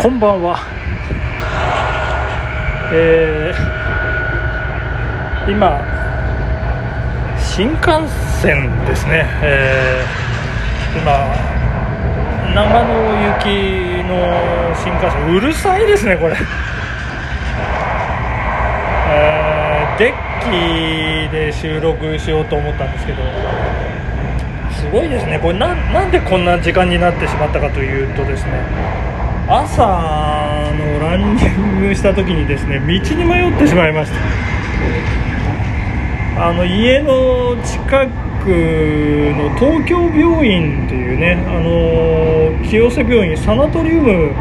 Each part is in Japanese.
こんばんは。えー今、新幹線ですね、えー今、長野行きの新幹線、うるさいですね、これ。えーデッキで収録しようと思ったんですけど、すごいですね、これな、なんでこんな時間になってしまったかというとですね、朝のランニングした時にですね道に迷ってしまいました。あの家の近くの東京病院っていうねあの清瀬病院サナトリウム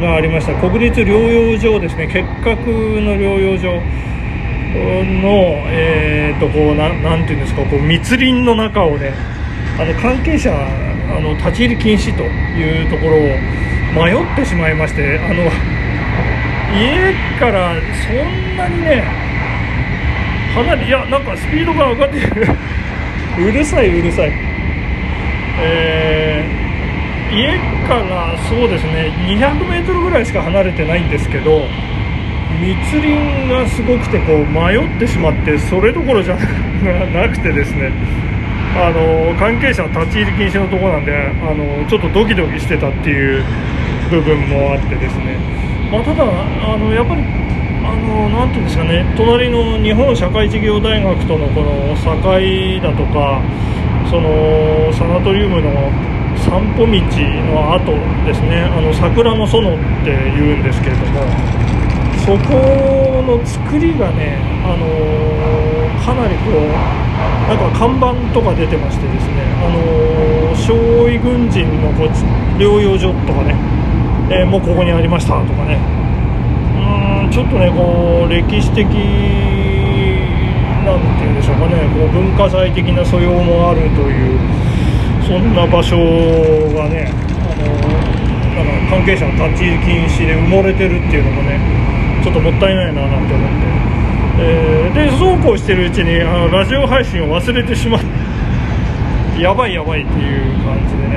がありました。国立療養所ですね。結核の療養所の、えー、とこうななんていうんですかこう密林の中をねあの関係者あの立ち入り禁止というところを迷ってしまいましてあの家からそんなにね離れいやなんかスピードが上がってる うるさいうるさい。えー家からそうですね200メートルぐらいしか離れてないんですけど密林がすごくてこう迷ってしまってそれどころじゃなくてですねあの関係者立ち入り禁止のとこなんであのちょっとドキドキしてたっていう部分もあってですね、まあ、ただあのやっぱりあのなていうんですかね。隣の日本社会事業大学とのこの境だとかそのサナトリウムの散歩道の後ですね。あの桜の園っていうんですけれども。そこの作りがねあのかなりこうなんか看板とか出てましてですね、あのー、傷痍軍人のこ療養所とかね、えーもうここにありましたとかね、うん、ちょっとね、こう歴史的なんていうんでしょうかね、こう文化財的な素養もあるという、そんな場所がね、あのなんか関係者の立ち入り禁止で埋もれてるっていうのもね、ちょっともったいないななんて思って。えーでそうこうしてるうちにあのラジオ配信を忘れてしまってやばいやばいっていう感じで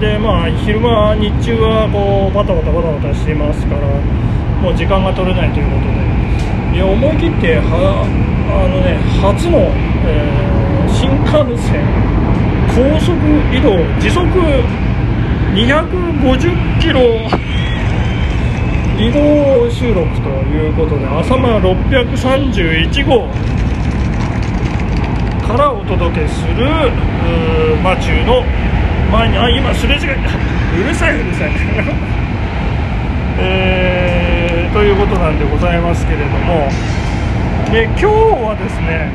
でまあ昼間日中はこうバタバタバタバタしてますからもう時間が取れないということで。いや思い切ってはあのね初の、えー新幹線高速移動時速250キロ移動収録ということで朝間631号からお届けするうーマチューの前にあ今すれ違いうるさいうるさい。えーということなんでございますけれども。で今日はですね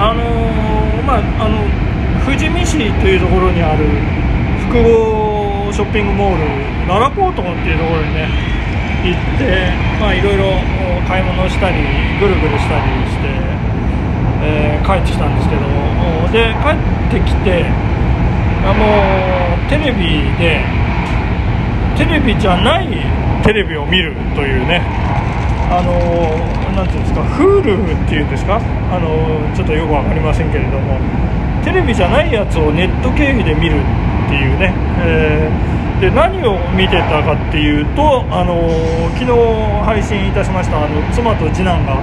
あのーまああの富士見市というところにある複合ショッピングモールララポートっていうところにね行ってまあいろいろ買い物したりぐるぐるしたりして、えー帰ってきたんですけどで帰ってきてあのテレビでテレビじゃないテレビを見るというねあのなんていうんですか Hulu っていうんですかあのちょっとよくわかりませんけれどもテレビじゃないやつをネット経由で見るっていうね、えーで何を見てたかっていうと、あの昨日配信いたしましたあの妻と次男が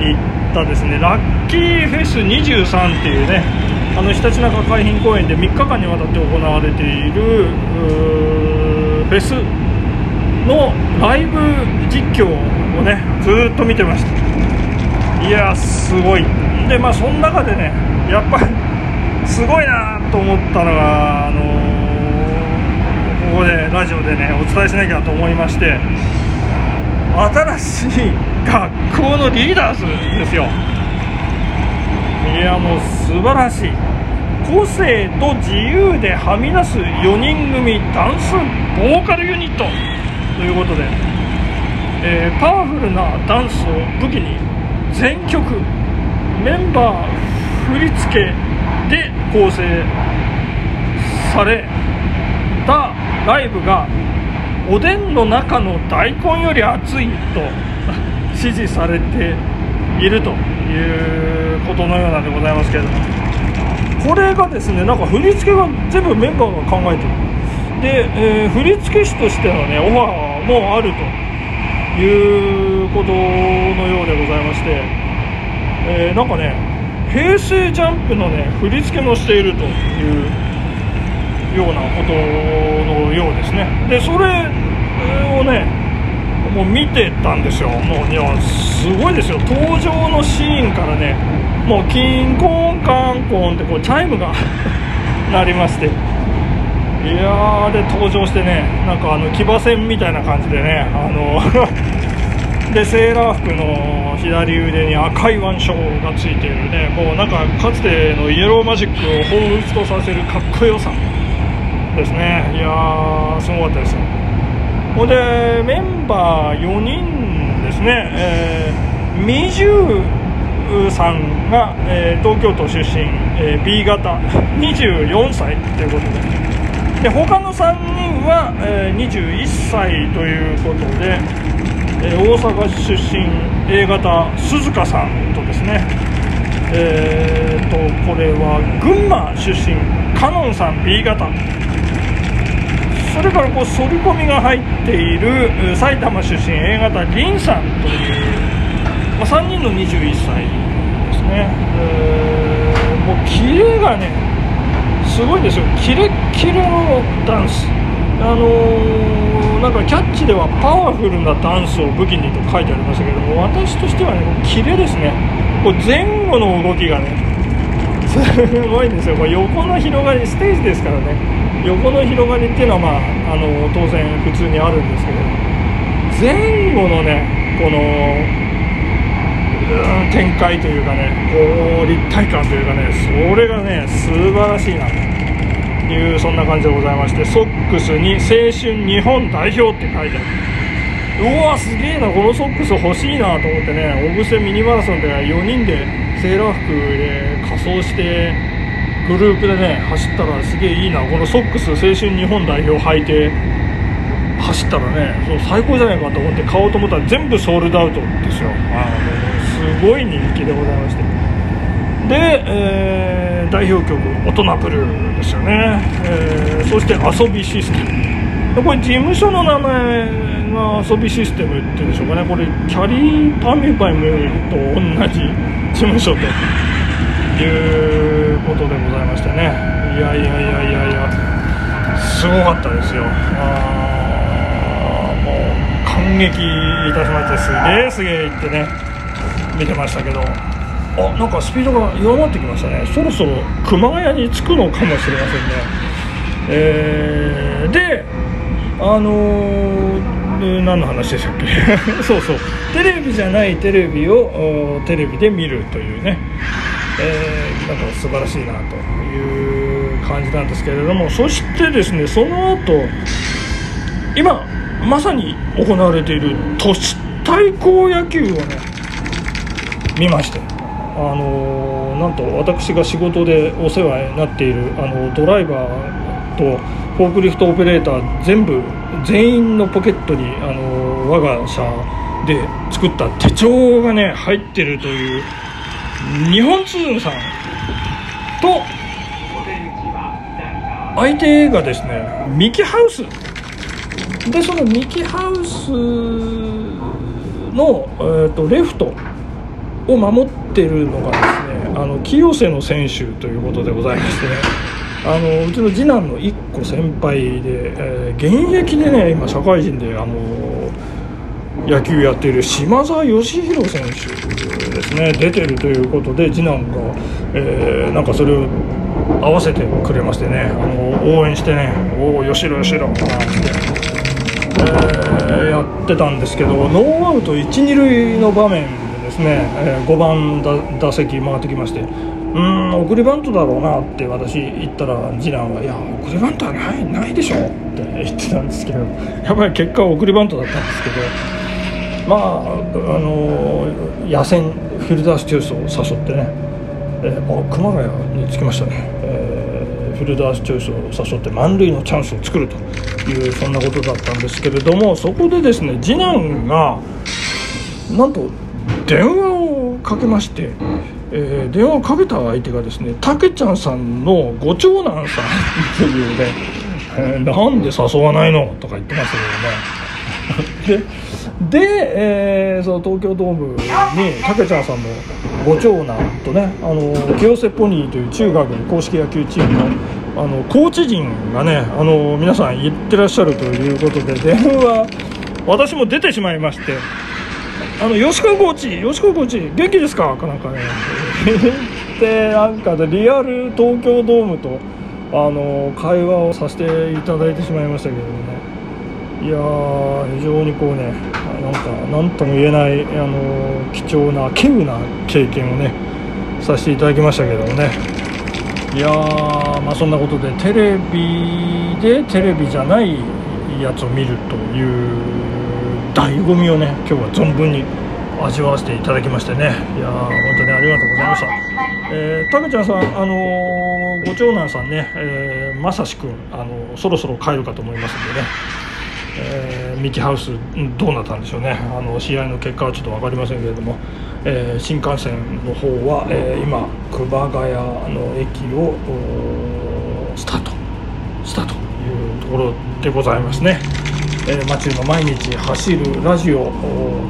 行ったですねラッキーフェス23っていうねあのひたちなか海浜公園で3日間にわたって行われているフェスのライブ実況をねずっと見てました。いやすごい。でまあその中でねやっぱりすごいなと思ったのがあのここでラジオでねお伝えしなきゃと思いまして新しい学校のリーダーズですよ。いやもう素晴らしい個性と自由ではみ出す4人組ダンスボーカルユニットということで、えーパワフルなダンスを武器に全曲メンバー振り付けで構成されたライブがおでんの中の大根より熱いと 支持されているということのようなんでございますけれども。これがですねなんか振り付けが全部メンバーが考えてる。で、えー、振付師としてのねオファーもあるということのようでございまして、えー、なんかね平成ジャンプのね振り付けもしているというようなことのようですね。でそれをねもう見てたんですよ。もういやすごいですよ。登場のシーンからねもうキンコンカンコンってこうチャイムが 鳴りまして。いやで登場してねなんかあの騎馬戦みたいな感じでねあの でセーラー服の左腕に赤い腕章がついているねもうなんかかつてのイエローマジックを彷彿とさせるかっこよさですね。いやーすごかったですよ。ほんでメンバー4人ですね、えー、ミジューさんが、えー、東京都出身、えー、B 型。24歳。ということで。で他の3人は、えー、21歳ということで、えー、大阪出身。A 型。鈴鹿さんとですね。えーとこれは群馬出身。カノンさん。B 型。それからこう反り込みが入っている埼玉出身 A 型凛さんという、まあ、3人の21歳ですね、えー、もうキレがねすごいですよ。キレッキレのダンス。あのー、なんかキャッチではパワフルなダンスを武器にと書いてありましたけども私としてはねキレですね。こう前後の動きがねすごいんですよ。これ横の広がりステージですからね。横の広がりっていうのは、まあ、あの当然普通にあるんですけど。前後のねこの展開というかねこう立体感というかねそれがね素晴らしいなというそんな感じでございましてソックスに「青春日本代表」って書いてある。うわすげえなこのソックス欲しいなと思ってね小布施ミニマラソンで4人でセーラー服で仮装してグループでね走ったらすげえいいなこのソックス青春日本代表履いて走ったらねそう最高じゃないかと思って買おうと思ったら全部ソールドアウトですよ。あのすごい人気でございまして。で、えー、代表曲「大人ブルー」ですよね、えー、そして「遊びシステム」これ事務所の名前が遊びシステムっていうんでしょうかね。これキャリーパミュパミュと同じ事務所ということでございましてね。いやいやいやいやいや。すごかったですよ。あもう感激いたしまして。すげえすげえ言ってね。見てましたけど。あなんかスピードが弱まってきましたね。そろそろ熊谷に着くのかもしれませんね。えー、であのー、何の話でしたっけ？そうそう。テレビじゃないテレビをテレビで見るというね。えー、なんか素晴らしいなという感じなんですけれども。そしてですねその後今まさに行われている都市対抗野球をね見まして。あのー、なんと私が仕事でお世話になっているあのドライバーとフォークリフトオペレーター全部全員のポケットに、あの、我が社で作った手帳がね入ってるという日本通さんと相手がですねミキハウス。でそのミキハウスの、えーと、レフトを守ってるのがですねあの清瀬の選手ということでございましてね。あのうちの次男の1個先輩で、えー、現役でね今社会人であの野球やっている島澤義弘選手ですね出てるということで次男が、えー、なんかそれを合わせてくれましてねあの応援してね「おお義弘義弘」なんて、えー、やってたんですけどノーアウト一二塁の場面でですね、えー、5番打席回ってきましてうん送りバントだろうなって私言ったら次男が「いや送りバントはないないでしょ」って 言ってたんですけどやっぱり結果は送りバントだったんですけど。まああの野戦フィルダースチョイスを誘ってね、えー、あ熊谷に着きましたね、えー、フィルダースチョイスを誘って満塁のチャンスを作るというそんなことだったんですけれどもそこでですね次男がなんと電話をかけまして、えー、電話をかけた相手がですねたけちゃんさんのご長男さん。っていうねえーなんで誘わないの?」とか言ってましたけどね。でで、えーその東京ドームにたけちゃんさんのご長男とねあの清瀬ポニーという中学の公式野球チームのあのコーチ陣がねあの皆さん行ってらっしゃるということで電話私も出てしまいまして。あの吉川コーチ吉川コーチ元気ですか？かなんかね。でなんかでリアル東京ドームとあの会話をさせていただいてしまいましたけどね。いや非常にこうねなんか何とも言えないあの貴重な稀有な経験をねさせていただきましたけどもね。いやまあそんなことでテレビでテレビじゃないやつを見るという醍醐味をね今日は存分に味わわせていただきましてね。いやー本当にありがとうございました。えー、たけちゃんさんあのーご長男さんね、えまさしくんあのそろそろ帰るかと思いますんでね。えーミキハウスどうなったんでしょうね。あの試合の結果はちょっと分かりませんけれども、えー新幹線の方は、えー今熊谷の駅をスタート。したというところでございますね、えー、街の毎日走るラジオ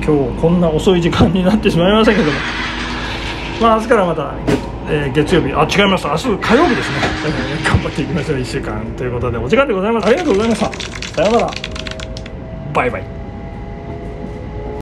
今日こんな遅い時間になってしまいましたけども。まあ明日からまた月,、えー月曜日。あ違います。明日火曜日ですね、え ー頑張っていきましょう。1週間ということでお時間でございます。ありがとうございました。さようなら。バイバイ。